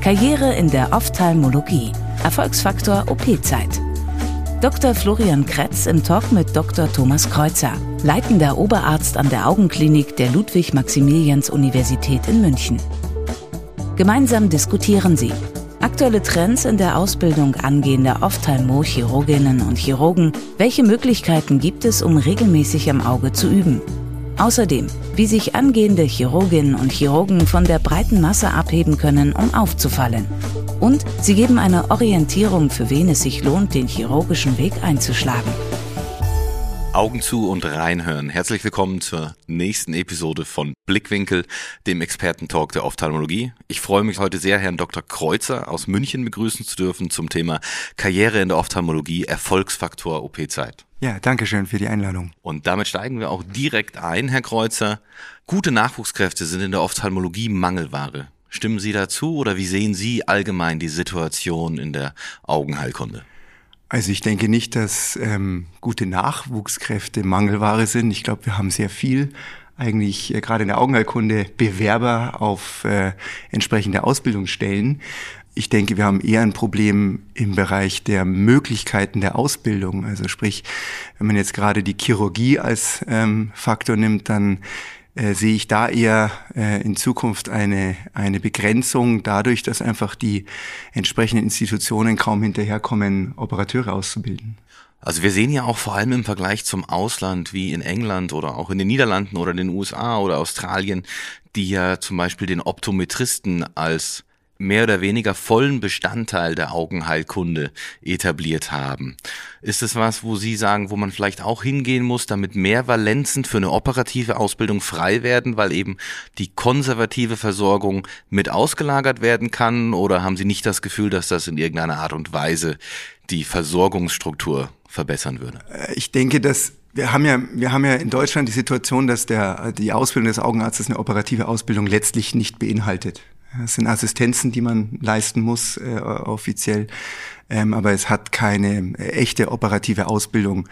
Karriere in der Ophthalmologie, Erfolgsfaktor OP-Zeit. Dr. Florian Kretz im Talk mit Dr. Thomas Kreuzer, leitender Oberarzt an der Augenklinik der Ludwig-Maximilians-Universität in München. Gemeinsam diskutieren sie aktuelle Trends in der Ausbildung angehender Ophthalmo-Chirurginnen und Chirurgen, welche Möglichkeiten gibt es, um regelmäßig am Auge zu üben. Außerdem, wie sich angehende Chirurginnen und Chirurgen von der breiten Masse abheben können, um aufzufallen. Und sie geben eine Orientierung, für wen es sich lohnt, den chirurgischen Weg einzuschlagen. Augen zu und reinhören. Herzlich willkommen zur nächsten Episode von Blickwinkel, dem Expertentalk der Ophthalmologie. Ich freue mich heute sehr, Herrn Dr. Kreuzer aus München begrüßen zu dürfen zum Thema Karriere in der Ophthalmologie, Erfolgsfaktor OP-Zeit. Ja, danke schön für die Einladung. Und damit steigen wir auch direkt ein, Herr Kreuzer. Gute Nachwuchskräfte sind in der Ophthalmologie Mangelware. Stimmen Sie dazu oder wie sehen Sie allgemein die Situation in der Augenheilkunde? Also ich denke nicht, dass ähm, gute Nachwuchskräfte Mangelware sind. Ich glaube, wir haben sehr viel eigentlich äh, gerade in der Augenheilkunde Bewerber auf äh, entsprechende Ausbildungsstellen. Ich denke, wir haben eher ein Problem im Bereich der Möglichkeiten der Ausbildung. Also sprich, wenn man jetzt gerade die Chirurgie als ähm, Faktor nimmt, dann äh, sehe ich da eher äh, in Zukunft eine, eine Begrenzung dadurch, dass einfach die entsprechenden Institutionen kaum hinterherkommen, Operateure auszubilden. Also wir sehen ja auch vor allem im Vergleich zum Ausland wie in England oder auch in den Niederlanden oder den USA oder Australien, die ja zum Beispiel den Optometristen als mehr oder weniger vollen Bestandteil der Augenheilkunde etabliert haben. Ist es was, wo Sie sagen, wo man vielleicht auch hingehen muss, damit mehr Valenzen für eine operative Ausbildung frei werden, weil eben die konservative Versorgung mit ausgelagert werden kann? Oder haben Sie nicht das Gefühl, dass das in irgendeiner Art und Weise die Versorgungsstruktur verbessern würde? Äh, ich denke, dass wir haben ja, wir haben ja in Deutschland die Situation, dass der, die Ausbildung des Augenarztes eine operative Ausbildung letztlich nicht beinhaltet. Es sind Assistenzen, die man leisten muss, äh, offiziell. Ähm, aber es hat keine äh, echte operative Ausbildung,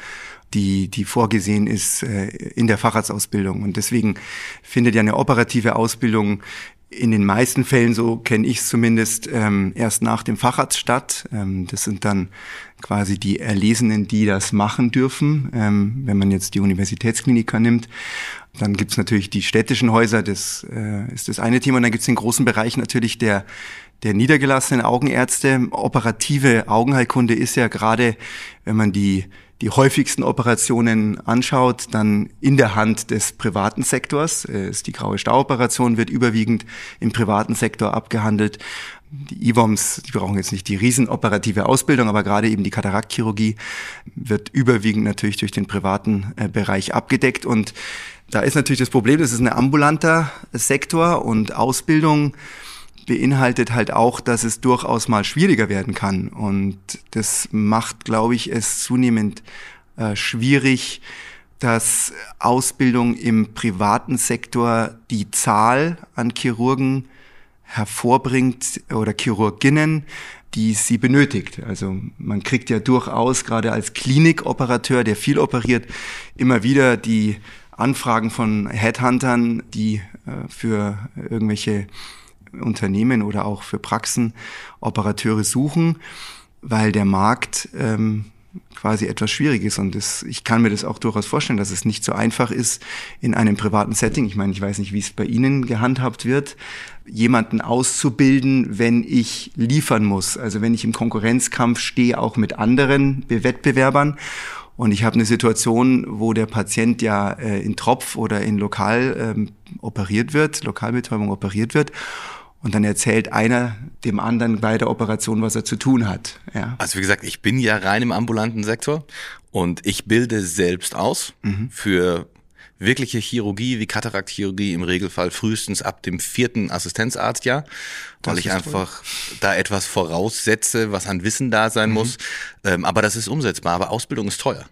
die, die vorgesehen ist äh, in der Facharztausbildung. Und deswegen findet ja eine operative Ausbildung in den meisten Fällen, so kenne ich es zumindest, ähm, erst nach dem Facharzt statt. Ähm, das sind dann quasi die Erlesenen, die das machen dürfen, ähm, wenn man jetzt die Universitätskliniker nimmt. Dann gibt's natürlich die städtischen Häuser, das äh, ist das eine Thema. Und dann gibt's den großen Bereich natürlich der, der niedergelassenen Augenärzte. Operative Augenheilkunde ist ja gerade, wenn man die die häufigsten Operationen anschaut, dann in der Hand des privaten Sektors. Äh, ist die graue Stauoperation wird überwiegend im privaten Sektor abgehandelt. Die IWOMs, die brauchen jetzt nicht die riesenoperative Ausbildung, aber gerade eben die Kataraktchirurgie wird überwiegend natürlich durch den privaten äh, Bereich abgedeckt. Und da ist natürlich das Problem, das ist ein ambulanter Sektor und Ausbildung beinhaltet halt auch, dass es durchaus mal schwieriger werden kann. Und das macht, glaube ich, es zunehmend äh, schwierig, dass Ausbildung im privaten Sektor die Zahl an Chirurgen hervorbringt oder Chirurginnen, die sie benötigt. Also man kriegt ja durchaus gerade als Klinikoperateur, der viel operiert, immer wieder die Anfragen von Headhuntern, die äh, für irgendwelche Unternehmen oder auch für Praxen Operateure suchen, weil der Markt ähm, quasi etwas schwierig ist. Und das, ich kann mir das auch durchaus vorstellen, dass es nicht so einfach ist in einem privaten Setting. Ich meine, ich weiß nicht, wie es bei Ihnen gehandhabt wird, jemanden auszubilden, wenn ich liefern muss. Also wenn ich im Konkurrenzkampf stehe, auch mit anderen Wettbewerbern. Und ich habe eine Situation, wo der Patient ja äh, in Tropf oder in Lokal ähm, operiert wird, Lokalbetäubung operiert wird. Und dann erzählt einer dem anderen bei der Operation, was er zu tun hat. Ja. Also wie gesagt, ich bin ja rein im ambulanten Sektor und ich bilde selbst aus mhm. für wirkliche Chirurgie wie Kataraktchirurgie im Regelfall frühestens ab dem vierten Assistenzarztjahr, weil das ich einfach toll. da etwas voraussetze, was an Wissen da sein mhm. muss. Ähm, aber das ist umsetzbar, aber Ausbildung ist teuer.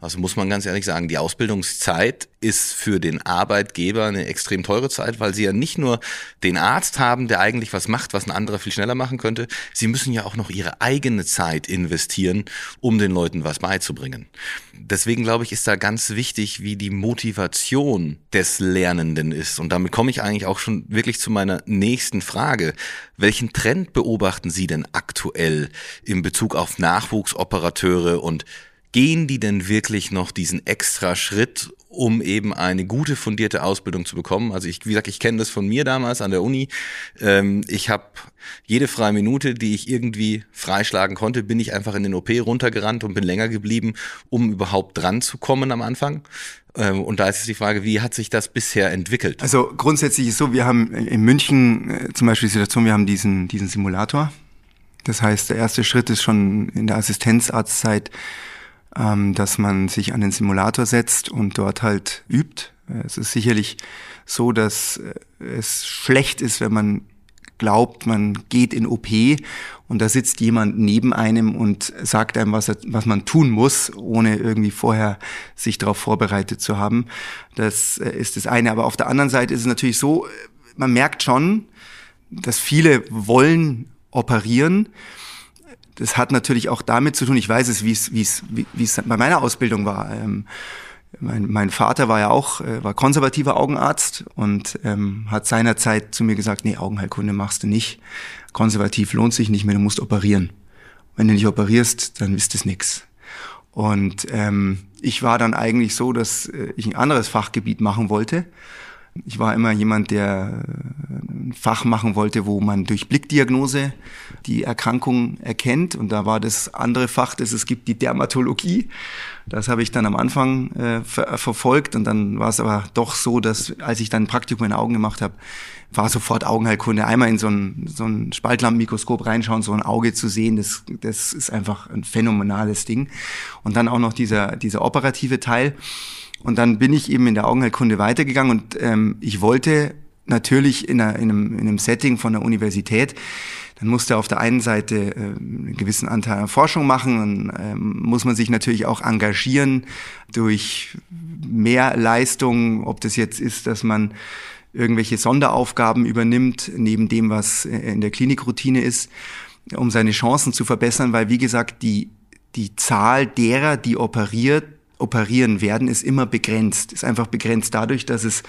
Also muss man ganz ehrlich sagen, die Ausbildungszeit ist für den Arbeitgeber eine extrem teure Zeit, weil sie ja nicht nur den Arzt haben, der eigentlich was macht, was ein anderer viel schneller machen könnte. Sie müssen ja auch noch ihre eigene Zeit investieren, um den Leuten was beizubringen. Deswegen glaube ich, ist da ganz wichtig, wie die Motivation des Lernenden ist. Und damit komme ich eigentlich auch schon wirklich zu meiner nächsten Frage. Welchen Trend beobachten Sie denn aktuell in Bezug auf Nachwuchsoperateure und gehen die denn wirklich noch diesen extra Schritt, um eben eine gute fundierte Ausbildung zu bekommen? Also ich, wie gesagt, ich kenne das von mir damals an der Uni. Ähm, ich habe jede freie Minute, die ich irgendwie freischlagen konnte, bin ich einfach in den OP runtergerannt und bin länger geblieben, um überhaupt dran zu kommen am Anfang. Ähm, und da ist jetzt die Frage, wie hat sich das bisher entwickelt? Also grundsätzlich ist so, wir haben in München äh, zum Beispiel die Situation, wir haben diesen, diesen Simulator. Das heißt, der erste Schritt ist schon in der Assistenzarztzeit ähm, dass man sich an den Simulator setzt und dort halt übt. Es ist sicherlich so, dass äh, es schlecht ist, wenn man glaubt, man geht in OP und da sitzt jemand neben einem und sagt einem, was, er, was man tun muss, ohne irgendwie vorher sich darauf vorbereitet zu haben. Das äh, ist das eine. Aber auf der anderen Seite ist es natürlich so, man merkt schon, dass viele wollen operieren das hat natürlich auch damit zu tun, ich weiß es, wie es, wie es, wie es bei meiner Ausbildung war. Ähm, mein, mein Vater war ja auch, äh, war konservativer Augenarzt und ähm, hat seinerzeit zu mir gesagt, nee, Augenheilkunde machst du nicht. Konservativ lohnt sich nicht mehr, du musst operieren. Wenn du nicht operierst, dann ist es nix. Und ähm, ich war dann eigentlich so, dass äh, ich ein anderes Fachgebiet machen wollte ich war immer jemand, der äh, ein Fach machen wollte, wo man durch Blickdiagnose die Erkrankung erkennt. Und da war das andere Fach, das es gibt, die Dermatologie. Das habe ich dann am Anfang äh, ver verfolgt. Und dann war es aber doch so, dass als ich dann ein Praktikum in Augen gemacht habe, war sofort Augenheilkunde. Einmal in so ein, so ein Spaltlampenmikroskop reinschauen, so ein Auge zu sehen, das, das ist einfach ein phänomenales Ding. Und dann auch noch dieser, dieser operative Teil. Und dann bin ich eben in der Augenheilkunde weitergegangen und ähm, ich wollte natürlich in, einer, in, einem, in einem Setting von der Universität, dann musste auf der einen Seite äh, einen gewissen Anteil an Forschung machen, dann ähm, muss man sich natürlich auch engagieren durch mehr Leistung, ob das jetzt ist, dass man irgendwelche Sonderaufgaben übernimmt, neben dem, was in der Klinikroutine ist, um seine Chancen zu verbessern, weil wie gesagt, die, die Zahl derer, die operiert, operieren werden, ist immer begrenzt. Ist einfach begrenzt dadurch, dass es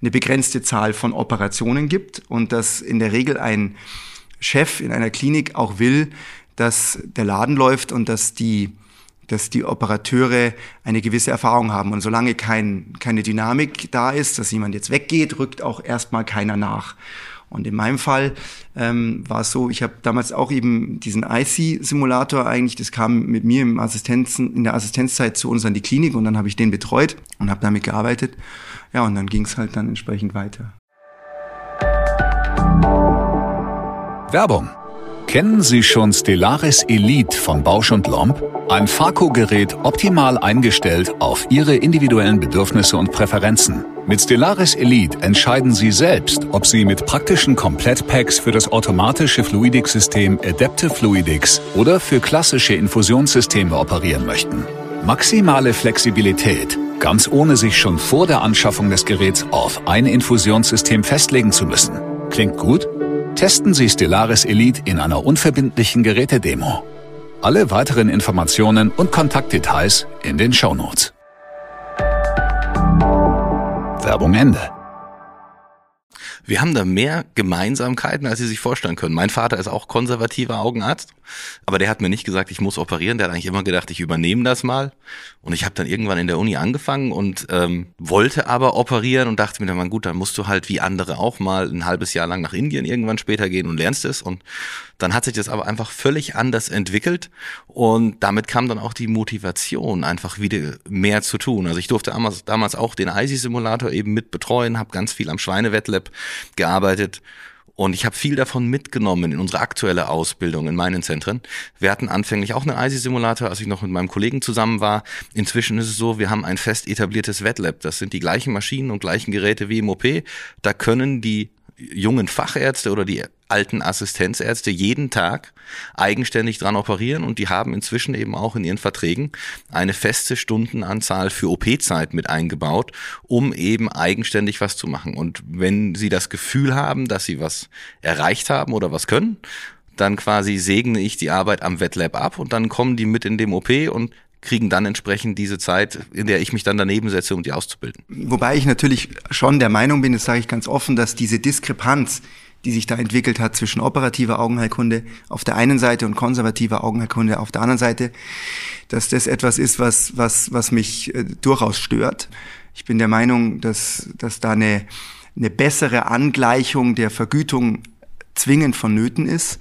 eine begrenzte Zahl von Operationen gibt und dass in der Regel ein Chef in einer Klinik auch will, dass der Laden läuft und dass die dass die Operateure eine gewisse Erfahrung haben. Und solange kein, keine Dynamik da ist, dass jemand jetzt weggeht, rückt auch erstmal keiner nach. Und in meinem Fall ähm, war es so, ich habe damals auch eben diesen IC-Simulator eigentlich, das kam mit mir im Assistenzen, in der Assistenzzeit zu uns an die Klinik und dann habe ich den betreut und habe damit gearbeitet. Ja, und dann ging es halt dann entsprechend weiter. Werbung Kennen Sie schon Stellaris Elite von Bausch und Lomb? Ein Farco-Gerät optimal eingestellt auf Ihre individuellen Bedürfnisse und Präferenzen. Mit Stellaris Elite entscheiden Sie selbst, ob Sie mit praktischen Komplettpacks für das automatische Fluidics-System Adaptive Fluidics oder für klassische Infusionssysteme operieren möchten. Maximale Flexibilität, ganz ohne sich schon vor der Anschaffung des Geräts auf ein Infusionssystem festlegen zu müssen. Klingt gut? Testen Sie Stellaris Elite in einer unverbindlichen Gerätedemo. Alle weiteren Informationen und Kontaktdetails in den Shownotes. Werbung Ende. Wir haben da mehr Gemeinsamkeiten, als Sie sich vorstellen können. Mein Vater ist auch konservativer Augenarzt, aber der hat mir nicht gesagt, ich muss operieren. Der hat eigentlich immer gedacht, ich übernehme das mal. Und ich habe dann irgendwann in der Uni angefangen und ähm, wollte aber operieren und dachte mir dann, gut, dann musst du halt wie andere auch mal ein halbes Jahr lang nach Indien irgendwann später gehen und lernst es. Und dann hat sich das aber einfach völlig anders entwickelt und damit kam dann auch die Motivation, einfach wieder mehr zu tun. Also ich durfte damals, auch den ISI-Simulator eben mit betreuen, habe ganz viel am Schweinewettlab gearbeitet Und ich habe viel davon mitgenommen in unsere aktuelle Ausbildung in meinen Zentren. Wir hatten anfänglich auch einen ISI-Simulator, als ich noch mit meinem Kollegen zusammen war. Inzwischen ist es so, wir haben ein fest etabliertes Wetlab. Das sind die gleichen Maschinen und gleichen Geräte wie im OP. Da können die jungen Fachärzte oder die alten Assistenzärzte jeden Tag eigenständig dran operieren und die haben inzwischen eben auch in ihren Verträgen eine feste Stundenanzahl für OP-Zeit mit eingebaut, um eben eigenständig was zu machen. Und wenn sie das Gefühl haben, dass sie was erreicht haben oder was können, dann quasi segne ich die Arbeit am Wettlab ab und dann kommen die mit in dem OP und kriegen dann entsprechend diese Zeit, in der ich mich dann daneben setze, um die auszubilden. Wobei ich natürlich schon der Meinung bin, das sage ich ganz offen, dass diese Diskrepanz, die sich da entwickelt hat zwischen operativer Augenheilkunde auf der einen Seite und konservativer Augenheilkunde auf der anderen Seite, dass das etwas ist, was, was, was mich äh, durchaus stört. Ich bin der Meinung, dass, dass da eine, eine bessere Angleichung der Vergütung zwingend vonnöten ist.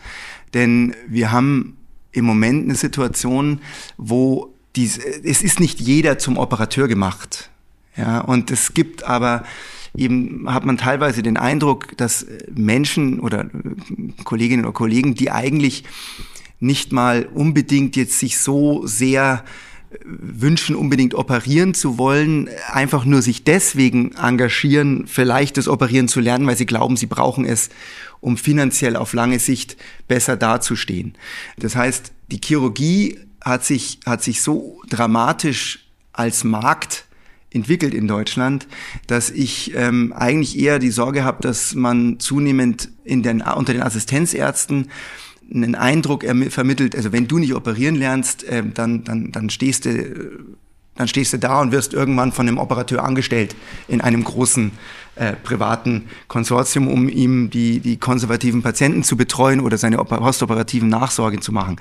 Denn wir haben im Moment eine Situation, wo dies, es ist nicht jeder zum Operateur gemacht. Ja, und es gibt aber eben hat man teilweise den Eindruck, dass Menschen oder Kolleginnen oder Kollegen, die eigentlich nicht mal unbedingt jetzt sich so sehr wünschen, unbedingt operieren zu wollen, einfach nur sich deswegen engagieren, vielleicht das Operieren zu lernen, weil sie glauben, sie brauchen es, um finanziell auf lange Sicht besser dazustehen. Das heißt, die Chirurgie hat sich, hat sich so dramatisch als Markt entwickelt in Deutschland, dass ich ähm, eigentlich eher die Sorge habe, dass man zunehmend in den, unter den Assistenzärzten einen Eindruck vermittelt, also wenn du nicht operieren lernst, äh, dann, dann, dann stehst du dann stehst du da und wirst irgendwann von einem Operateur angestellt in einem großen äh, privaten Konsortium, um ihm die, die konservativen Patienten zu betreuen oder seine postoperativen Nachsorge zu machen.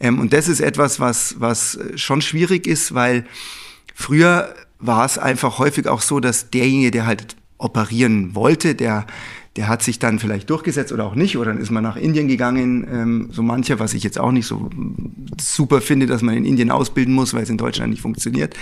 Ähm, und das ist etwas, was, was schon schwierig ist, weil früher war es einfach häufig auch so, dass derjenige, der halt operieren wollte, der der hat sich dann vielleicht durchgesetzt oder auch nicht, oder dann ist man nach Indien gegangen, ähm, so mancher, was ich jetzt auch nicht so super finde, dass man in Indien ausbilden muss, weil es in Deutschland nicht funktioniert.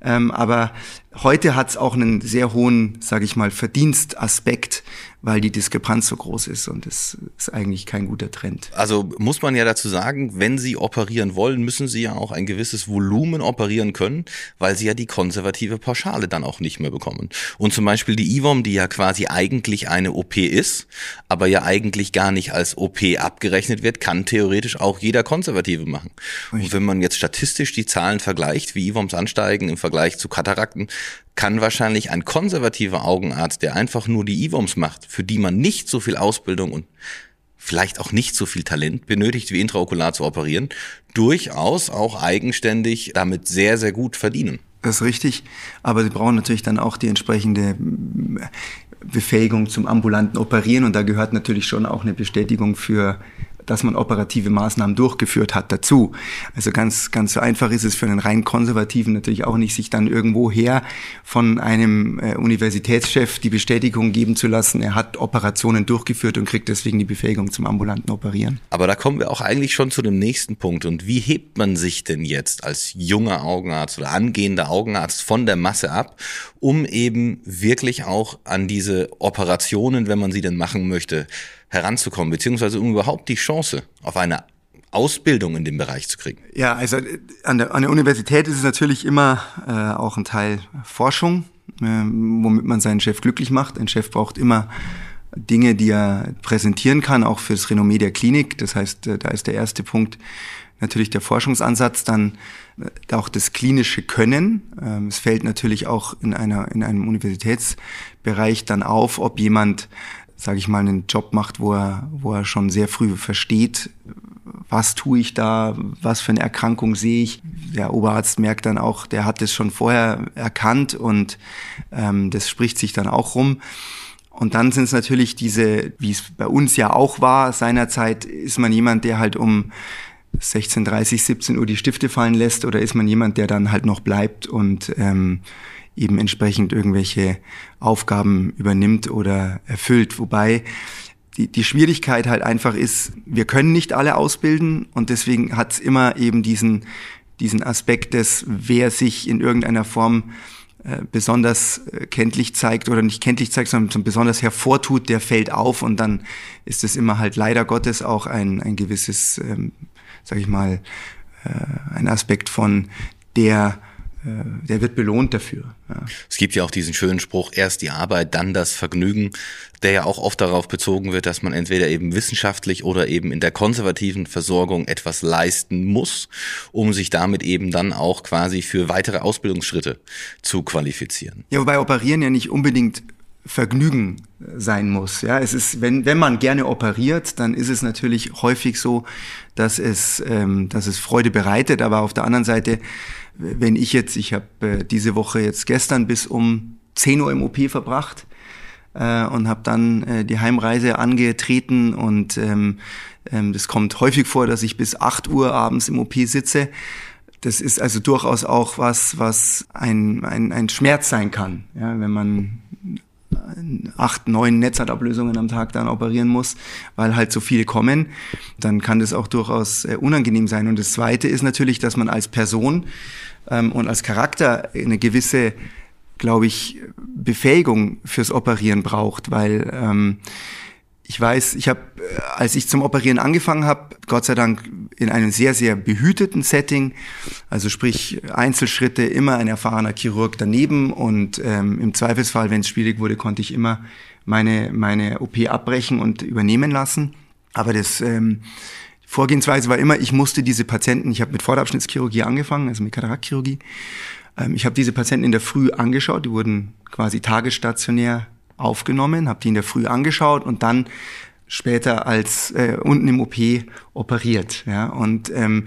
Ähm, aber heute hat es auch einen sehr hohen, sage ich mal, Verdienstaspekt, weil die Diskrepanz so groß ist und das ist eigentlich kein guter Trend. Also muss man ja dazu sagen, wenn Sie operieren wollen, müssen Sie ja auch ein gewisses Volumen operieren können, weil Sie ja die konservative Pauschale dann auch nicht mehr bekommen. Und zum Beispiel die IWOM, die ja quasi eigentlich eine OP ist, aber ja eigentlich gar nicht als OP abgerechnet wird, kann theoretisch auch jeder Konservative machen. Und wenn man jetzt statistisch die Zahlen vergleicht, wie IWOMs ansteigen im Vergleich zu Katarakten, kann wahrscheinlich ein konservativer Augenarzt, der einfach nur die IWOMs macht, für die man nicht so viel Ausbildung und vielleicht auch nicht so viel Talent benötigt, wie intraokular zu operieren, durchaus auch eigenständig damit sehr, sehr gut verdienen. Das ist richtig, aber sie brauchen natürlich dann auch die entsprechende Befähigung zum ambulanten Operieren und da gehört natürlich schon auch eine Bestätigung für dass man operative Maßnahmen durchgeführt hat dazu. Also ganz, ganz so einfach ist es für einen rein Konservativen natürlich auch nicht, sich dann irgendwo her von einem äh, Universitätschef die Bestätigung geben zu lassen, er hat Operationen durchgeführt und kriegt deswegen die Befähigung zum ambulanten Operieren. Aber da kommen wir auch eigentlich schon zu dem nächsten Punkt. Und wie hebt man sich denn jetzt als junger Augenarzt oder angehender Augenarzt von der Masse ab, um eben wirklich auch an diese Operationen, wenn man sie denn machen möchte, heranzukommen, beziehungsweise um überhaupt die Chance auf eine Ausbildung in dem Bereich zu kriegen? Ja, also äh, an der, an der Universität ist es natürlich immer äh, auch ein Teil Forschung, äh, womit man seinen Chef glücklich macht. Ein Chef braucht immer Dinge, die er präsentieren kann, auch fürs Renommee der Klinik. Das heißt, äh, da ist der erste Punkt natürlich der Forschungsansatz, dann äh, auch das klinische Können. Ähm, es fällt natürlich auch in einer in einem Universitätsbereich dann auf, ob jemand sage ich mal, einen Job macht, wo er, wo er schon sehr früh versteht, was tue ich da, was für eine Erkrankung sehe ich. Der Oberarzt merkt dann auch, der hat das schon vorher erkannt und ähm, das spricht sich dann auch rum. Und dann sind es natürlich diese, wie es bei uns ja auch war, seinerzeit ist man jemand, der halt um 16.30, 17 Uhr die Stifte fallen lässt oder ist man jemand, der dann halt noch bleibt und ähm, eben entsprechend irgendwelche Aufgaben übernimmt oder erfüllt. Wobei die, die Schwierigkeit halt einfach ist, wir können nicht alle ausbilden und deswegen hat es immer eben diesen, diesen Aspekt des, wer sich in irgendeiner Form äh, besonders äh, kenntlich zeigt oder nicht kenntlich zeigt, sondern besonders hervortut, der fällt auf und dann ist es immer halt leider Gottes auch ein, ein gewisses, ähm, sag ich mal, äh, ein Aspekt von der äh, der wird belohnt dafür. Ja. Es gibt ja auch diesen schönen Spruch, erst die Arbeit, dann das Vergnügen, der ja auch oft darauf bezogen wird, dass man entweder eben wissenschaftlich oder eben in der konservativen Versorgung etwas leisten muss, um sich damit eben dann auch quasi für weitere Ausbildungsschritte zu qualifizieren. Ja, wobei Operieren ja nicht unbedingt Vergnügen sein muss. Ja, es ist, wenn, wenn man gerne operiert, dann ist es natürlich häufig so, dass es, ähm, dass es Freude bereitet, aber auf der anderen Seite wenn ich jetzt, ich habe äh, diese Woche jetzt gestern bis um 10 Uhr im OP verbracht äh, und habe dann äh, die Heimreise angetreten und ähm, ähm, das kommt häufig vor, dass ich bis 8 Uhr abends im OP sitze. Das ist also durchaus auch was, was ein, ein, ein Schmerz sein kann, ja, wenn man acht, neun Netzhautablösungen am Tag dann operieren muss, weil halt so viele kommen, dann kann das auch durchaus äh, unangenehm sein. Und das Zweite ist natürlich, dass man als Person ähm, und als Charakter eine gewisse, glaube ich, Befähigung fürs Operieren braucht, weil ähm, ich weiß, ich habe, äh, als ich zum Operieren angefangen habe, Gott sei Dank in einem sehr, sehr behüteten Setting, also sprich Einzelschritte, immer ein erfahrener Chirurg daneben und ähm, im Zweifelsfall, wenn es schwierig wurde, konnte ich immer meine, meine OP abbrechen und übernehmen lassen. Aber das ähm, Vorgehensweise war immer, ich musste diese Patienten, ich habe mit Vorderabschnittschirurgie angefangen, also mit Katarakchirurgie. Ähm, ich habe diese Patienten in der Früh angeschaut, die wurden quasi tagesstationär aufgenommen, habe die in der Früh angeschaut und dann später als äh, unten im OP operiert. Ja? Und ähm,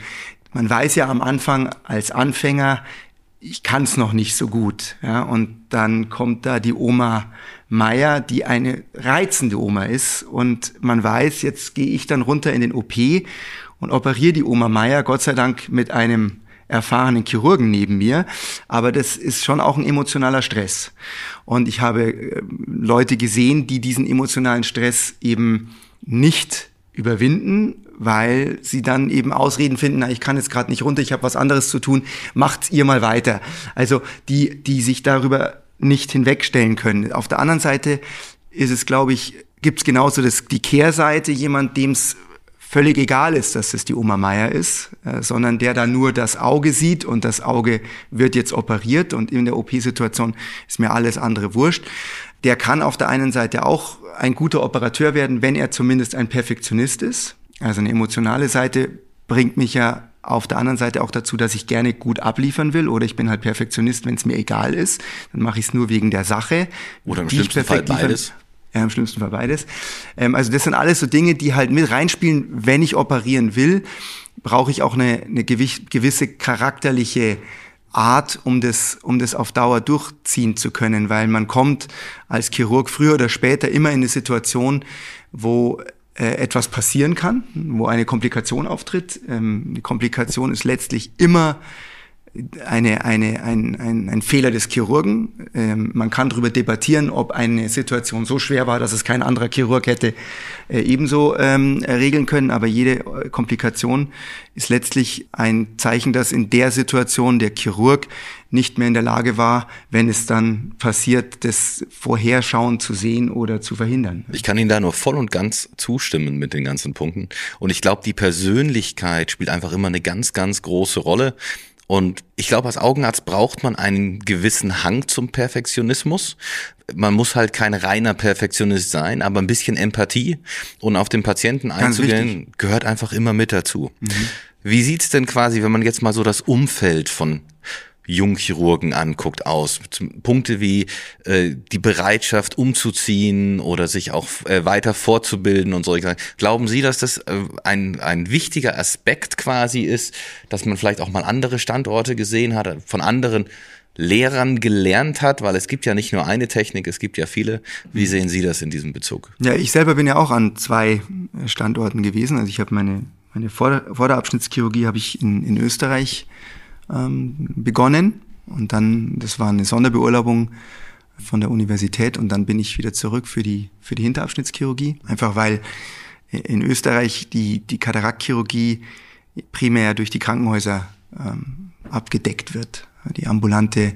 man weiß ja am Anfang als Anfänger, ich kann es noch nicht so gut. Ja? Und dann kommt da die Oma Meier, die eine reizende Oma ist. Und man weiß, jetzt gehe ich dann runter in den OP und operiere die Oma Meier, Gott sei Dank mit einem erfahrenen Chirurgen neben mir. Aber das ist schon auch ein emotionaler Stress. Und ich habe äh, Leute gesehen, die diesen emotionalen Stress eben nicht überwinden weil sie dann eben Ausreden finden, na, ich kann jetzt gerade nicht runter, ich habe was anderes zu tun, macht's ihr mal weiter. Also die, die sich darüber nicht hinwegstellen können. Auf der anderen Seite ist es, glaube ich, gibt's genauso das, die Kehrseite, jemand, dem's völlig egal ist, dass es die Oma Meier ist, äh, sondern der da nur das Auge sieht und das Auge wird jetzt operiert und in der OP-Situation ist mir alles andere wurscht. Der kann auf der einen Seite auch ein guter Operateur werden, wenn er zumindest ein Perfektionist ist. Also eine emotionale Seite bringt mich ja auf der anderen Seite auch dazu, dass ich gerne gut abliefern will oder ich bin halt Perfektionist, wenn es mir egal ist, dann mache ich es nur wegen der Sache. Oder im schlimmsten Fall beides. Ja, im schlimmsten Fall beides. Ähm, also das sind alles so Dinge, die halt mit reinspielen, wenn ich operieren will, brauche ich auch eine, eine gewisse charakterliche Art, um das, um das auf Dauer durchziehen zu können, weil man kommt als Chirurg früher oder später immer in eine Situation, wo äh, etwas passieren kann, wo eine Komplikation auftritt. Ähm, die Komplikation ist letztlich immer eine, eine, ein, ein, ein Fehler des Chirurgen. Ähm, man kann darüber debattieren, ob eine Situation so schwer war, dass es kein anderer Chirurg hätte äh, ebenso ähm, regeln können. Aber jede äh, Komplikation ist letztlich ein Zeichen, dass in der Situation der Chirurg nicht mehr in der Lage war, wenn es dann passiert, das Vorherschauen zu sehen oder zu verhindern. Ich kann Ihnen da nur voll und ganz zustimmen mit den ganzen Punkten. Und ich glaube, die Persönlichkeit spielt einfach immer eine ganz, ganz große Rolle. Und ich glaube, als Augenarzt braucht man einen gewissen Hang zum Perfektionismus. Man muss halt kein reiner Perfektionist sein, aber ein bisschen Empathie und auf den Patienten einzugehen, gehört einfach immer mit dazu. Mhm. Wie sieht's denn quasi, wenn man jetzt mal so das Umfeld von Jungchirurgen anguckt, aus. Punkte wie äh, die Bereitschaft umzuziehen oder sich auch äh, weiter fortzubilden und solche Glauben Sie, dass das äh, ein, ein wichtiger Aspekt quasi ist, dass man vielleicht auch mal andere Standorte gesehen hat, von anderen Lehrern gelernt hat, weil es gibt ja nicht nur eine Technik, es gibt ja viele. Wie sehen Sie das in diesem Bezug? Ja, ich selber bin ja auch an zwei Standorten gewesen. Also ich habe meine, meine Vorder Vorderabschnittschirurgie habe ich in, in Österreich ähm, begonnen und dann, das war eine Sonderbeurlaubung von der Universität und dann bin ich wieder zurück für die, für die Hinterabschnittschirurgie. Einfach weil in Österreich die, die Kataraktchirurgie primär durch die Krankenhäuser ähm, abgedeckt wird. Die ambulante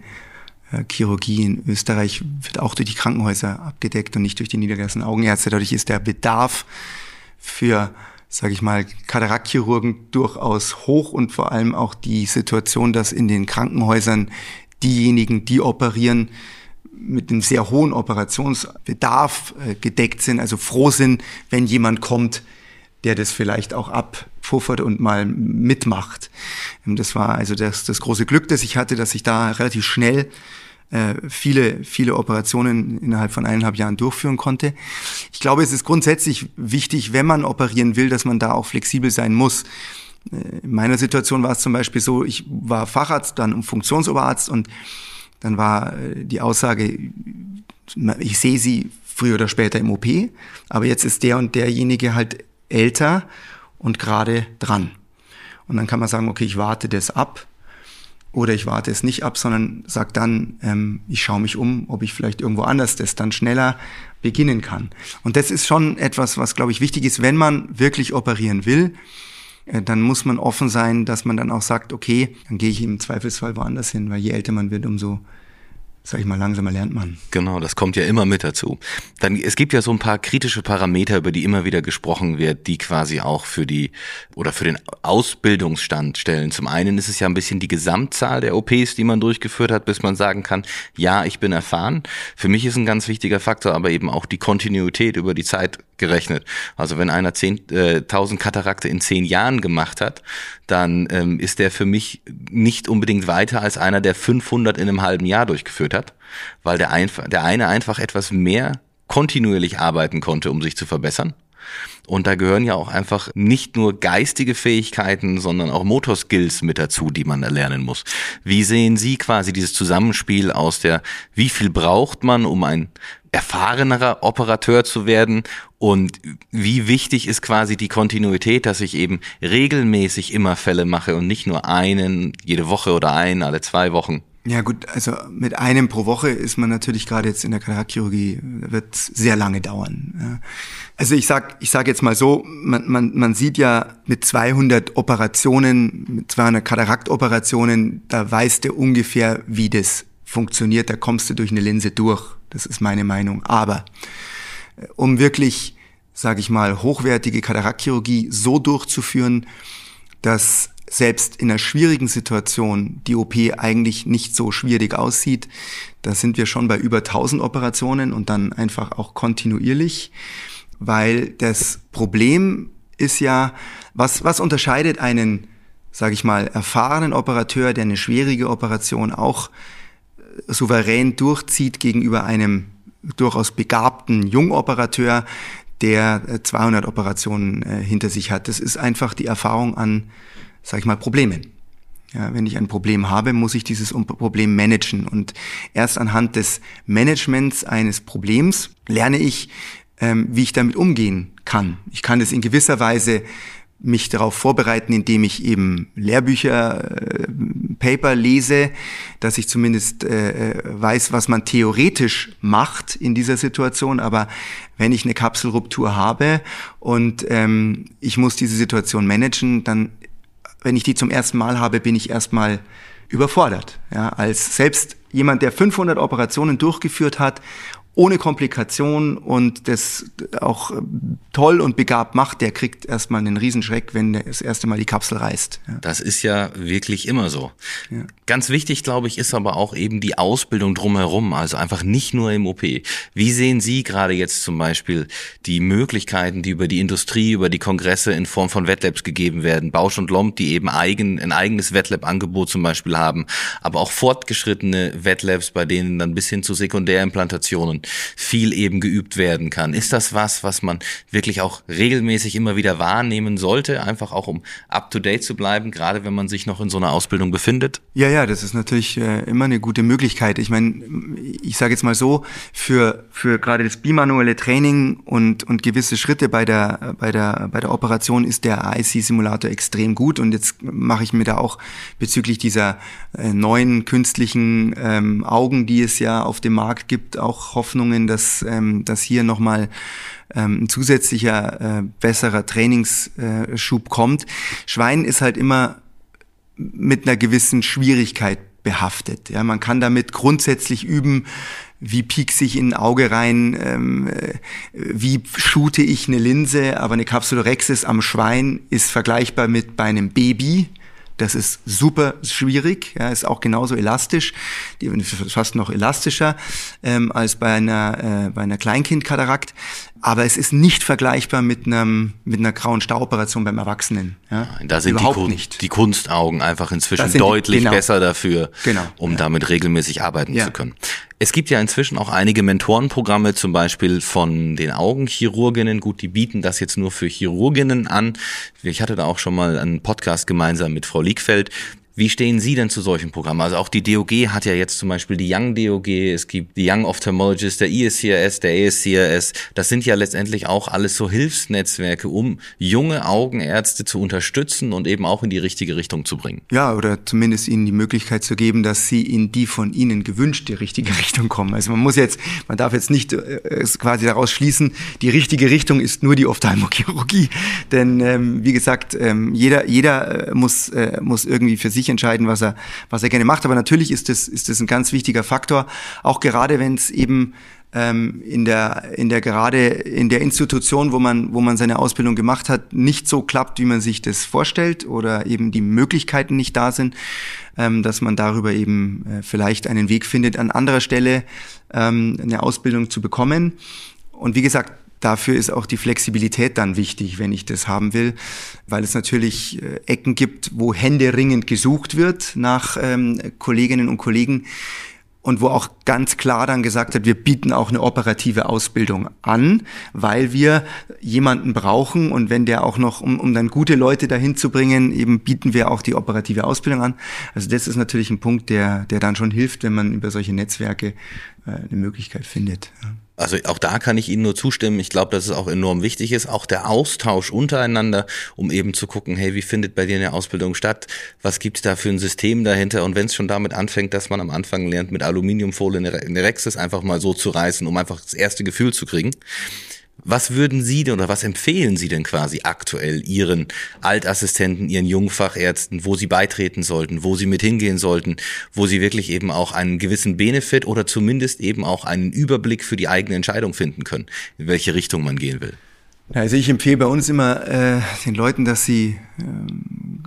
äh, Chirurgie in Österreich wird auch durch die Krankenhäuser abgedeckt und nicht durch die niedergelassenen Augenärzte. Dadurch ist der Bedarf für, sage ich mal, Kataraktchirurgen durchaus hoch und vor allem auch die Situation, dass in den Krankenhäusern diejenigen, die operieren, mit einem sehr hohen Operationsbedarf äh, gedeckt sind, also froh sind, wenn jemand kommt, der das vielleicht auch abpuffert und mal mitmacht. Ähm, das war also das, das große Glück, das ich hatte, dass ich da relativ schnell äh, viele, viele Operationen innerhalb von eineinhalb Jahren durchführen konnte. Ich glaube, es ist grundsätzlich wichtig, wenn man operieren will, dass man da auch flexibel sein muss. Äh, in meiner Situation war es zum Beispiel so, ich war Facharzt, dann Funktionsoberarzt und dann war äh, die Aussage, ich sehe sie früher oder später im OP, aber jetzt ist der und derjenige halt älter und gerade dran. Und dann kann man sagen, okay, ich warte das ab oder ich warte es nicht ab, sondern sag dann, ähm, ich schaue mich um, ob ich vielleicht irgendwo anders das dann schneller beginnen kann. Und das ist schon etwas, was, glaube ich, wichtig ist, wenn man wirklich operieren will, äh, dann muss man offen sein, dass man dann auch sagt, okay, dann gehe ich im Zweifelsfall woanders hin, weil je älter man wird, umso sag ich mal, langsamer lernt man. Genau, das kommt ja immer mit dazu. Dann, es gibt ja so ein paar kritische Parameter, über die immer wieder gesprochen wird, die quasi auch für die oder für den Ausbildungsstand stellen. Zum einen ist es ja ein bisschen die Gesamtzahl der OPs, die man durchgeführt hat, bis man sagen kann, ja, ich bin erfahren. Für mich ist ein ganz wichtiger Faktor, aber eben auch die Kontinuität über die Zeit gerechnet. Also wenn einer 10.000 äh, Katarakte in zehn Jahren gemacht hat, dann ähm, ist der für mich nicht unbedingt weiter als einer, der 500 in einem halben Jahr durchgeführt hat, weil der, einfach, der eine einfach etwas mehr kontinuierlich arbeiten konnte, um sich zu verbessern. Und da gehören ja auch einfach nicht nur geistige Fähigkeiten, sondern auch Motorskills mit dazu, die man erlernen muss. Wie sehen Sie quasi dieses Zusammenspiel aus der, wie viel braucht man, um ein erfahrenerer Operateur zu werden und wie wichtig ist quasi die Kontinuität, dass ich eben regelmäßig immer Fälle mache und nicht nur einen jede Woche oder einen alle zwei Wochen. Ja gut, also mit einem pro Woche ist man natürlich gerade jetzt in der Katarakchirurgie, wird sehr lange dauern. Also ich sag, ich sag jetzt mal so, man, man, man sieht ja mit 200 Operationen, mit 200 Kataraktoperationen, da weißt du ungefähr, wie das funktioniert, da kommst du durch eine Linse durch. Das ist meine Meinung. Aber äh, um wirklich, sage ich mal, hochwertige Kataraktchirurgie so durchzuführen, dass selbst in einer schwierigen Situation die OP eigentlich nicht so schwierig aussieht. Da sind wir schon bei über 1000 Operationen und dann einfach auch kontinuierlich, weil das Problem ist ja, was, was unterscheidet einen, sage ich mal, erfahrenen Operateur, der eine schwierige Operation auch souverän durchzieht gegenüber einem durchaus begabten Jungoperateur, der 200 äh, Operationen äh, hinter sich hat. Das ist einfach die Erfahrung an sag ich mal, Problemen. Ja, wenn ich ein Problem habe, muss ich dieses Problem managen. Und erst anhand des Managements eines Problems lerne ich, ähm, wie ich damit umgehen kann. Ich kann es in gewisser Weise mich darauf vorbereiten, indem ich eben Lehrbücher, äh, Paper lese, dass ich zumindest äh, äh, weiß, was man theoretisch macht in dieser Situation. Aber wenn ich eine Kapselruptur habe und ähm, ich muss diese Situation managen, dann wenn ich die zum ersten Mal habe, bin ich erstmal überfordert. Ja, als selbst jemand, der 500 Operationen durchgeführt hat ohne Komplikation und das auch äh, toll und begabt macht, der kriegt erstmal einen Riesenschreck, wenn der das erste Mal die Kapsel reißt. Ja. Das ist ja wirklich immer so. Ja. Ganz wichtig, glaube ich, ist aber auch eben die Ausbildung drumherum, also einfach nicht nur im OP. Wie sehen Sie gerade jetzt zum Beispiel die Möglichkeiten, die über die Industrie, über die Kongresse in Form von Wettlabs gegeben werden? Bausch und Lomb, die eben eigen, ein eigenes Wettlab-Angebot zum Beispiel haben, aber auch fortgeschrittene Wettlabs, bei denen dann bis hin zu Sekundärimplantationen viel eben geübt werden kann. Ist das was, was man wirklich auch regelmäßig immer wieder wahrnehmen sollte, einfach auch um up-to-date zu bleiben, gerade wenn man sich noch in so einer Ausbildung befindet? Ja, ja, das ist natürlich äh, immer eine gute Möglichkeit. Ich meine, ich sage jetzt mal so, für, für gerade das bimanuelle Training und, und gewisse Schritte bei der, bei, der, bei der Operation ist der IC-Simulator extrem gut und jetzt mache ich mir da auch bezüglich dieser äh, neuen künstlichen ähm, Augen, die es ja auf dem Markt gibt, auch Hoffnung Hoffnungen, dass, ähm, dass hier nochmal ähm, ein zusätzlicher, äh, besserer Trainingsschub kommt. Schwein ist halt immer mit einer gewissen Schwierigkeit behaftet. Ja, man kann damit grundsätzlich üben, wie piekse ich in ein Auge rein, ähm, äh, wie shoote ich eine Linse, aber eine Capsulorhexis am Schwein ist vergleichbar mit bei einem Baby. Das ist super schwierig, ja, ist auch genauso elastisch, fast noch elastischer ähm, als bei einer, äh, bei einer Kleinkindkatarakt. Aber es ist nicht vergleichbar mit, einem, mit einer grauen Stauoperation beim Erwachsenen. Ja? Da sind Überhaupt die, nicht. die Kunstaugen einfach inzwischen deutlich die, genau. besser dafür, genau. um ja. damit regelmäßig arbeiten ja. zu können. Es gibt ja inzwischen auch einige Mentorenprogramme, zum Beispiel von den Augenchirurginnen. Gut, die bieten das jetzt nur für Chirurginnen an. Ich hatte da auch schon mal einen Podcast gemeinsam mit Frau Liegfeld. Wie stehen Sie denn zu solchen Programmen? Also auch die DOG hat ja jetzt zum Beispiel die Young DOG, es gibt die Young Ophthalmologist, der ESCRS, der ASCRS. Das sind ja letztendlich auch alles so Hilfsnetzwerke, um junge Augenärzte zu unterstützen und eben auch in die richtige Richtung zu bringen. Ja, oder zumindest ihnen die Möglichkeit zu geben, dass sie in die von ihnen gewünschte richtige Richtung kommen. Also man muss jetzt, man darf jetzt nicht äh, quasi daraus schließen, die richtige Richtung ist nur die Ophthalmochirurgie. Denn ähm, wie gesagt, ähm, jeder, jeder äh, muss, äh, muss irgendwie für sich sich entscheiden, was er, was er gerne macht. Aber natürlich ist das, ist das ein ganz wichtiger Faktor, auch gerade wenn es eben ähm, in der, in der gerade in der Institution, wo man, wo man seine Ausbildung gemacht hat, nicht so klappt, wie man sich das vorstellt oder eben die Möglichkeiten nicht da sind, ähm, dass man darüber eben äh, vielleicht einen Weg findet, an anderer Stelle ähm, eine Ausbildung zu bekommen. Und wie gesagt, Dafür ist auch die Flexibilität dann wichtig, wenn ich das haben will, weil es natürlich äh, Ecken gibt, wo händeringend gesucht wird nach ähm, Kolleginnen und Kollegen und wo auch ganz klar dann gesagt hat, wir bieten auch eine operative Ausbildung an, weil wir jemanden brauchen und wenn der auch noch, um, um dann gute Leute dahin zu bringen, eben bieten wir auch die operative Ausbildung an. Also das ist natürlich ein Punkt, der, der dann schon hilft, wenn man über solche Netzwerke äh, eine Möglichkeit findet. Ja. Also auch da kann ich Ihnen nur zustimmen. Ich glaube, dass es auch enorm wichtig ist, auch der Austausch untereinander, um eben zu gucken, hey, wie findet bei dir eine Ausbildung statt? Was gibt's da für ein System dahinter? Und wenn es schon damit anfängt, dass man am Anfang lernt, mit Aluminiumfolie eine Rexis einfach mal so zu reißen, um einfach das erste Gefühl zu kriegen, was würden Sie denn oder was empfehlen Sie denn quasi aktuell Ihren Altassistenten, Ihren Jungfachärzten, wo sie beitreten sollten, wo sie mit hingehen sollten, wo sie wirklich eben auch einen gewissen Benefit oder zumindest eben auch einen Überblick für die eigene Entscheidung finden können, in welche Richtung man gehen will? Also ich empfehle bei uns immer äh, den Leuten, dass sie äh,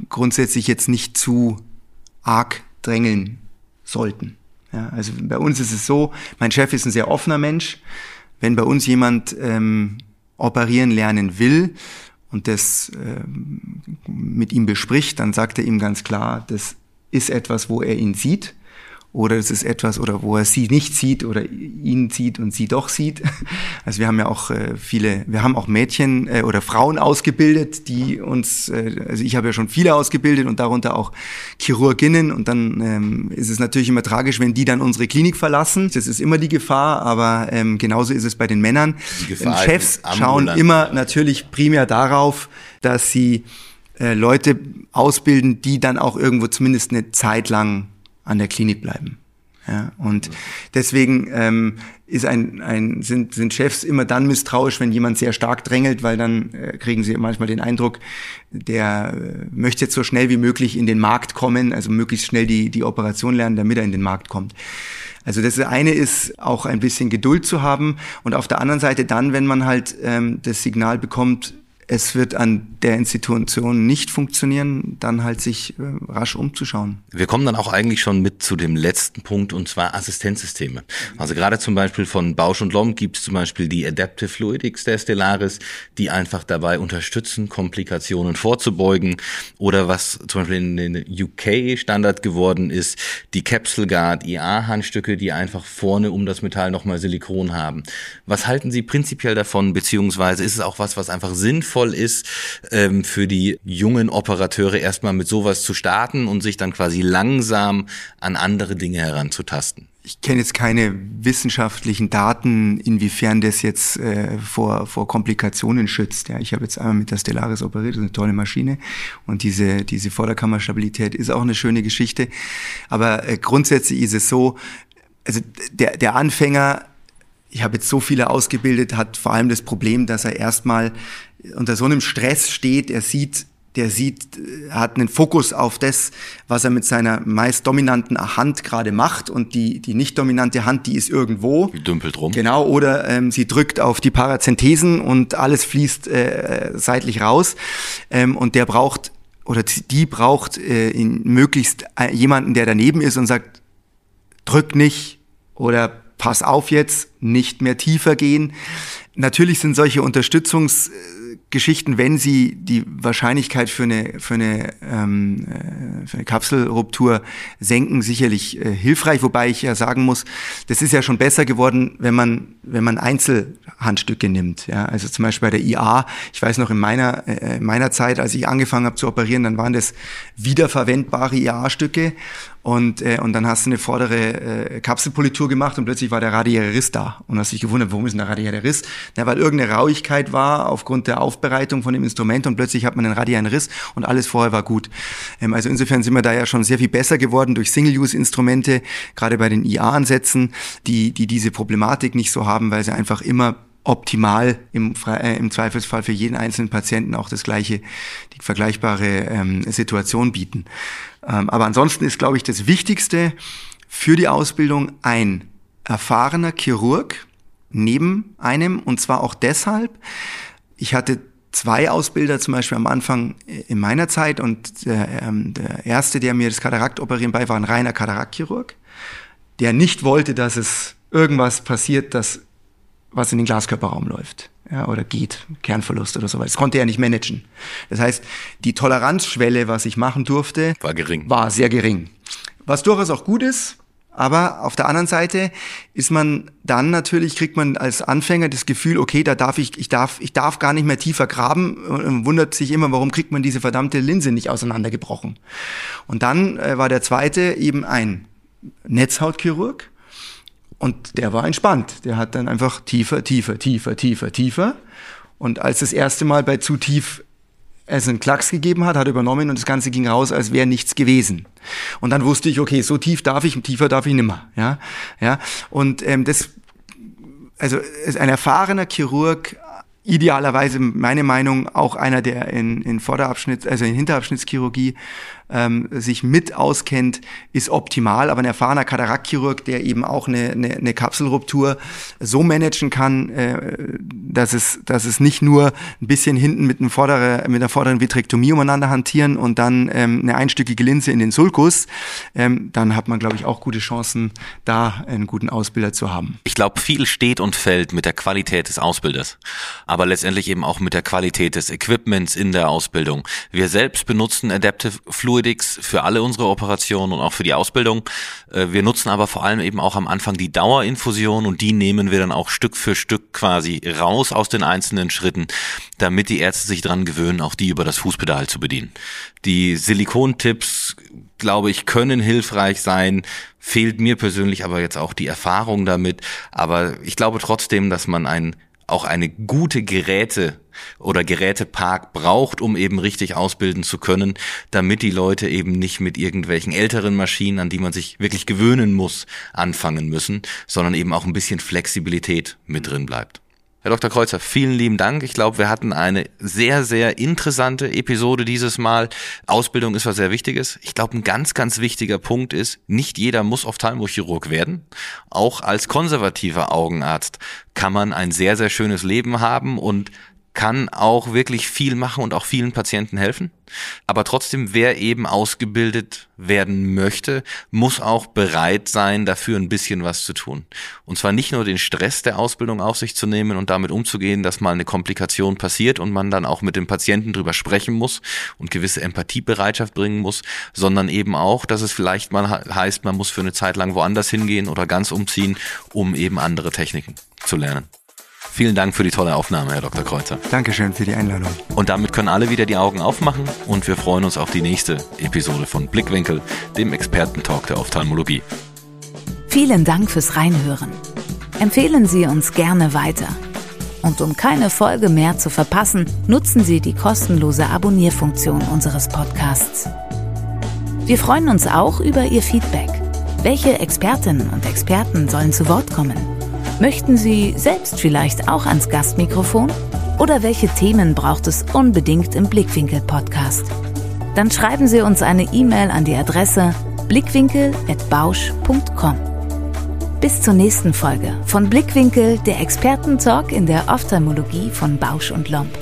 grundsätzlich jetzt nicht zu arg drängeln sollten. Ja, also bei uns ist es so, mein Chef ist ein sehr offener Mensch wenn bei uns jemand ähm, operieren lernen will und das ähm, mit ihm bespricht, dann sagt er ihm ganz klar, das ist etwas, wo er ihn sieht oder es ist etwas, oder wo er sie nicht sieht oder ihn sieht und sie doch sieht. Also wir haben ja auch äh, viele, wir haben auch Mädchen äh, oder Frauen ausgebildet, die uns, äh, also ich habe ja schon viele ausgebildet und darunter auch Chirurginnen und dann ähm, ist es natürlich immer tragisch, wenn die dann unsere Klinik verlassen. Das ist immer die Gefahr, aber ähm, genauso ist es bei den Männern. Die ähm, Chefs schauen immer natürlich primär darauf, dass sie äh, Leute ausbilden, die dann auch irgendwo zumindest eine Zeit lang an der Klinik bleiben. Ja, und deswegen ähm, ist ein, ein, sind, sind Chefs immer dann misstrauisch, wenn jemand sehr stark drängelt, weil dann äh, kriegen sie manchmal den Eindruck, der äh, möchte jetzt so schnell wie möglich in den Markt kommen, also möglichst schnell die, die Operation lernen, damit er in den Markt kommt. Also das eine ist auch ein bisschen Geduld zu haben und auf der anderen Seite dann, wenn man halt ähm, das Signal bekommt, es wird an der Institution nicht funktionieren, dann halt sich äh, rasch umzuschauen. Wir kommen dann auch eigentlich schon mit zu dem letzten Punkt und zwar Assistenzsysteme. Also gerade zum Beispiel von Bausch und Lomb gibt es zum Beispiel die Adaptive Fluidics der Stellaris, die einfach dabei unterstützen, Komplikationen vorzubeugen oder was zum Beispiel in den UK Standard geworden ist, die Capsule Guard IA Handstücke, die einfach vorne um das Metall nochmal Silikon haben. Was halten Sie prinzipiell davon, beziehungsweise ist es auch was, was einfach sinnvoll sinnvoll ist, ähm, für die jungen Operateure erstmal mit sowas zu starten und sich dann quasi langsam an andere Dinge heranzutasten? Ich kenne jetzt keine wissenschaftlichen Daten, inwiefern das jetzt äh, vor, vor Komplikationen schützt. Ja, ich habe jetzt einmal mit der Stellaris operiert, das ist eine tolle Maschine und diese, diese Vorderkammerstabilität ist auch eine schöne Geschichte. Aber äh, grundsätzlich ist es so, also der, der Anfänger ich habe jetzt so viele ausgebildet, hat vor allem das Problem, dass er erstmal unter so einem Stress steht. Er sieht der sieht, äh, hat einen Fokus auf das, was er mit seiner meist dominanten Hand gerade macht und die, die nicht dominante Hand, die ist irgendwo. Die dümpelt rum. Genau, oder ähm, sie drückt auf die Parazenthesen und alles fließt äh, seitlich raus. Ähm, und der braucht, oder die braucht äh, in möglichst äh, jemanden, der daneben ist und sagt, drück nicht oder pass auf jetzt, nicht mehr tiefer gehen. Natürlich sind solche Unterstützungs- Geschichten, wenn sie die Wahrscheinlichkeit für eine, für eine, ähm, äh, für eine Kapselruptur senken, sicherlich äh, hilfreich. Wobei ich ja sagen muss, das ist ja schon besser geworden, wenn man, wenn man Einzelhandstücke nimmt. Ja, also zum Beispiel bei der IA. Ich weiß noch in meiner, äh, in meiner Zeit, als ich angefangen habe zu operieren, dann waren das wiederverwendbare IA-Stücke und, äh, und dann hast du eine vordere äh, Kapselpolitur gemacht und plötzlich war der radiäre Riss da. Und hast dich gewundert, warum ist denn der radiäre Riss? Na, weil irgendeine Rauigkeit war aufgrund der Aufbereitung von dem Instrument und plötzlich hat man einen radiären Riss und alles vorher war gut. Ähm, also insofern sind wir da ja schon sehr viel besser geworden durch Single-Use-Instrumente, gerade bei den IA-Ansätzen, die, die diese Problematik nicht so haben, weil sie einfach immer optimal im, äh, im Zweifelsfall für jeden einzelnen Patienten auch das gleiche, die vergleichbare ähm, Situation bieten. Ähm, aber ansonsten ist, glaube ich, das Wichtigste für die Ausbildung ein erfahrener Chirurg neben einem und zwar auch deshalb, ich hatte zwei Ausbilder zum Beispiel am Anfang in meiner Zeit und der, ähm, der erste, der mir das Kataraktoperieren bei, war ein reiner Kataraktchirurg, der nicht wollte, dass es irgendwas passiert, das was in den Glaskörperraum läuft ja, oder geht, Kernverlust oder so weiter. Das konnte er nicht managen. Das heißt, die Toleranzschwelle, was ich machen durfte, war gering. War sehr gering. Was durchaus auch gut ist, aber auf der anderen Seite ist man dann natürlich, kriegt man als Anfänger das Gefühl, okay, da darf ich, ich darf, ich darf gar nicht mehr tiefer graben und wundert sich immer, warum kriegt man diese verdammte Linse nicht auseinandergebrochen. Und dann äh, war der zweite eben ein Netzhautchirurg, und der war entspannt. Der hat dann einfach tiefer, tiefer, tiefer, tiefer, tiefer. Und als das erste Mal bei zu tief es einen Klacks gegeben hat, hat er übernommen und das Ganze ging raus, als wäre nichts gewesen. Und dann wusste ich, okay, so tief darf ich, tiefer darf ich nimmer. Ja, ja. Und ähm, das, also ein erfahrener Chirurg, idealerweise meine Meinung auch einer, der in, in Vorderabschnitt, also in Hinterabschnittschirurgie ähm, sich mit auskennt, ist optimal. Aber ein erfahrener Kataraktchirurg, der eben auch eine, eine, eine Kapselruptur so managen kann, äh, dass es, dass es nicht nur ein bisschen hinten mit, einem vordere, mit einer vorderen Vitrektomie umeinander hantieren und dann ähm, eine einstückige Linse in den Sulkus, ähm, dann hat man, glaube ich, auch gute Chancen, da einen guten Ausbilder zu haben. Ich glaube, viel steht und fällt mit der Qualität des Ausbilders, aber letztendlich eben auch mit der Qualität des Equipments in der Ausbildung. Wir selbst benutzen Adaptive Fluid Fluidics für alle unsere Operationen und auch für die Ausbildung. Äh, wir nutzen aber vor allem eben auch am Anfang die Dauerinfusion und die nehmen wir dann auch Stück für Stück quasi raus aus den einzelnen Schritten, damit die Ärzte sich dran gewöhnen, auch die über das Fußpedal zu bedienen. Die Silikontipps, glaube ich, können hilfreich sein. Fehlt mir persönlich aber jetzt auch die Erfahrung damit. Aber ich glaube trotzdem, dass man ein auch eine gute Geräte oder Gerätepark braucht, um eben richtig ausbilden zu können, damit die Leute eben nicht mit irgendwelchen älteren Maschinen, an die man sich wirklich gewöhnen muss, anfangen müssen, sondern eben auch ein bisschen Flexibilität mit drin bleibt. Herr Dr. Kreuzer, vielen lieben Dank. Ich glaube, wir hatten eine sehr, sehr interessante Episode dieses Mal. Ausbildung ist was sehr Wichtiges. Ich glaube, ein ganz, ganz wichtiger Punkt ist, nicht jeder muss Ophthalmochirurg werden. Auch als konservativer Augenarzt kann man ein sehr, sehr schönes Leben haben und kann auch wirklich viel machen und auch vielen Patienten helfen. Aber trotzdem, wer eben ausgebildet werden möchte, muss auch bereit sein, dafür ein bisschen was zu tun. Und zwar nicht nur den Stress der Ausbildung auf sich zu nehmen und damit umzugehen, dass mal eine Komplikation passiert und man dann auch mit dem Patienten drüber sprechen muss und gewisse Empathiebereitschaft bringen muss, sondern eben auch, dass es vielleicht mal heißt, man muss für eine Zeit lang woanders hingehen oder ganz umziehen, um eben andere Techniken zu lernen. Vielen Dank für die tolle Aufnahme, Herr Dr. Kreuzer. Dankeschön für die Einladung. Und damit können alle wieder die Augen aufmachen und wir freuen uns auf die nächste Episode von Blickwinkel, dem Expertentalk der Ophthalmologie. Vielen Dank fürs Reinhören. Empfehlen Sie uns gerne weiter. Und um keine Folge mehr zu verpassen, nutzen Sie die kostenlose Abonnierfunktion unseres Podcasts. Wir freuen uns auch über Ihr Feedback. Welche Expertinnen und Experten sollen zu Wort kommen? Möchten Sie selbst vielleicht auch ans Gastmikrofon? Oder welche Themen braucht es unbedingt im Blickwinkel Podcast? Dann schreiben Sie uns eine E-Mail an die Adresse blickwinkel@bausch.com. Bis zur nächsten Folge von Blickwinkel, der Expertentalk in der Ophthalmologie von Bausch und Lomb.